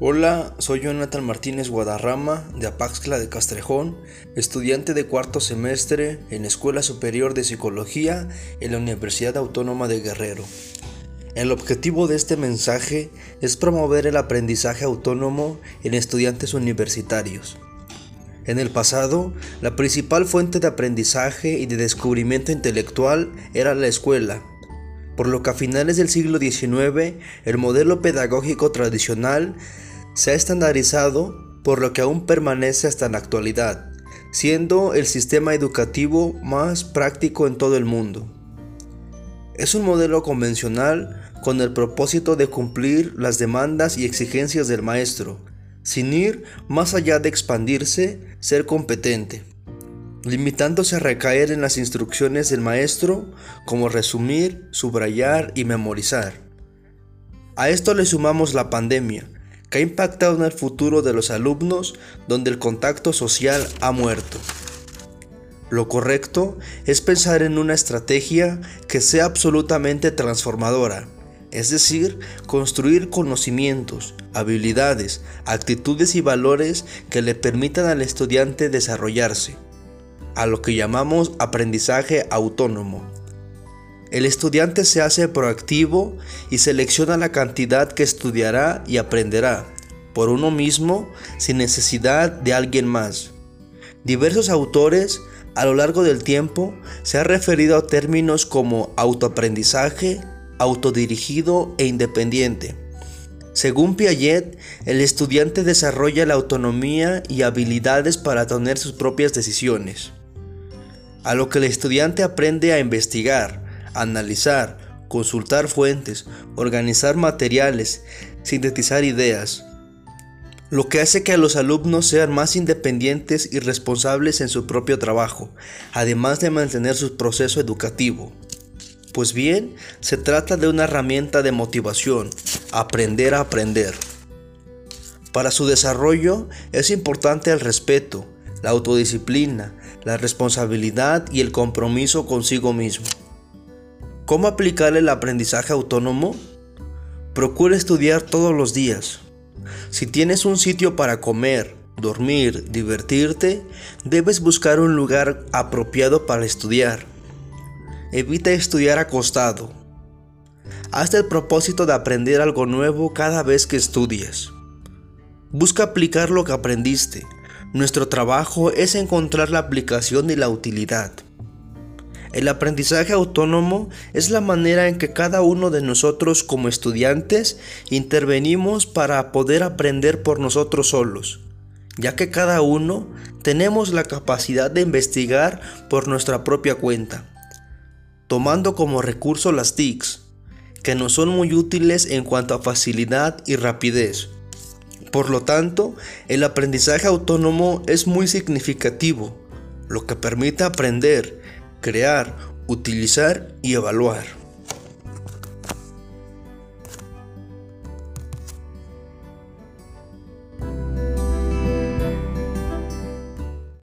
Hola, soy Jonathan Martínez Guadarrama de Apaxcla de Castrejón, estudiante de cuarto semestre en Escuela Superior de Psicología en la Universidad Autónoma de Guerrero. El objetivo de este mensaje es promover el aprendizaje autónomo en estudiantes universitarios. En el pasado, la principal fuente de aprendizaje y de descubrimiento intelectual era la escuela, por lo que a finales del siglo XIX el modelo pedagógico tradicional se ha estandarizado por lo que aún permanece hasta la actualidad, siendo el sistema educativo más práctico en todo el mundo. Es un modelo convencional con el propósito de cumplir las demandas y exigencias del maestro, sin ir más allá de expandirse, ser competente, limitándose a recaer en las instrucciones del maestro como resumir, subrayar y memorizar. A esto le sumamos la pandemia, que ha impactado en el futuro de los alumnos donde el contacto social ha muerto. Lo correcto es pensar en una estrategia que sea absolutamente transformadora, es decir, construir conocimientos, habilidades, actitudes y valores que le permitan al estudiante desarrollarse, a lo que llamamos aprendizaje autónomo. El estudiante se hace proactivo y selecciona la cantidad que estudiará y aprenderá por uno mismo sin necesidad de alguien más. Diversos autores a lo largo del tiempo se han referido a términos como autoaprendizaje, autodirigido e independiente. Según Piaget, el estudiante desarrolla la autonomía y habilidades para tener sus propias decisiones. A lo que el estudiante aprende a investigar, analizar, consultar fuentes, organizar materiales, sintetizar ideas, lo que hace que los alumnos sean más independientes y responsables en su propio trabajo, además de mantener su proceso educativo. Pues bien, se trata de una herramienta de motivación, aprender a aprender. Para su desarrollo es importante el respeto, la autodisciplina, la responsabilidad y el compromiso consigo mismo. ¿Cómo aplicar el aprendizaje autónomo? Procura estudiar todos los días. Si tienes un sitio para comer, dormir, divertirte, debes buscar un lugar apropiado para estudiar. Evita estudiar acostado. Hazte el propósito de aprender algo nuevo cada vez que estudias. Busca aplicar lo que aprendiste. Nuestro trabajo es encontrar la aplicación y la utilidad. El aprendizaje autónomo es la manera en que cada uno de nosotros como estudiantes intervenimos para poder aprender por nosotros solos, ya que cada uno tenemos la capacidad de investigar por nuestra propia cuenta, tomando como recurso las TICs, que nos son muy útiles en cuanto a facilidad y rapidez. Por lo tanto, el aprendizaje autónomo es muy significativo, lo que permite aprender crear, utilizar y evaluar.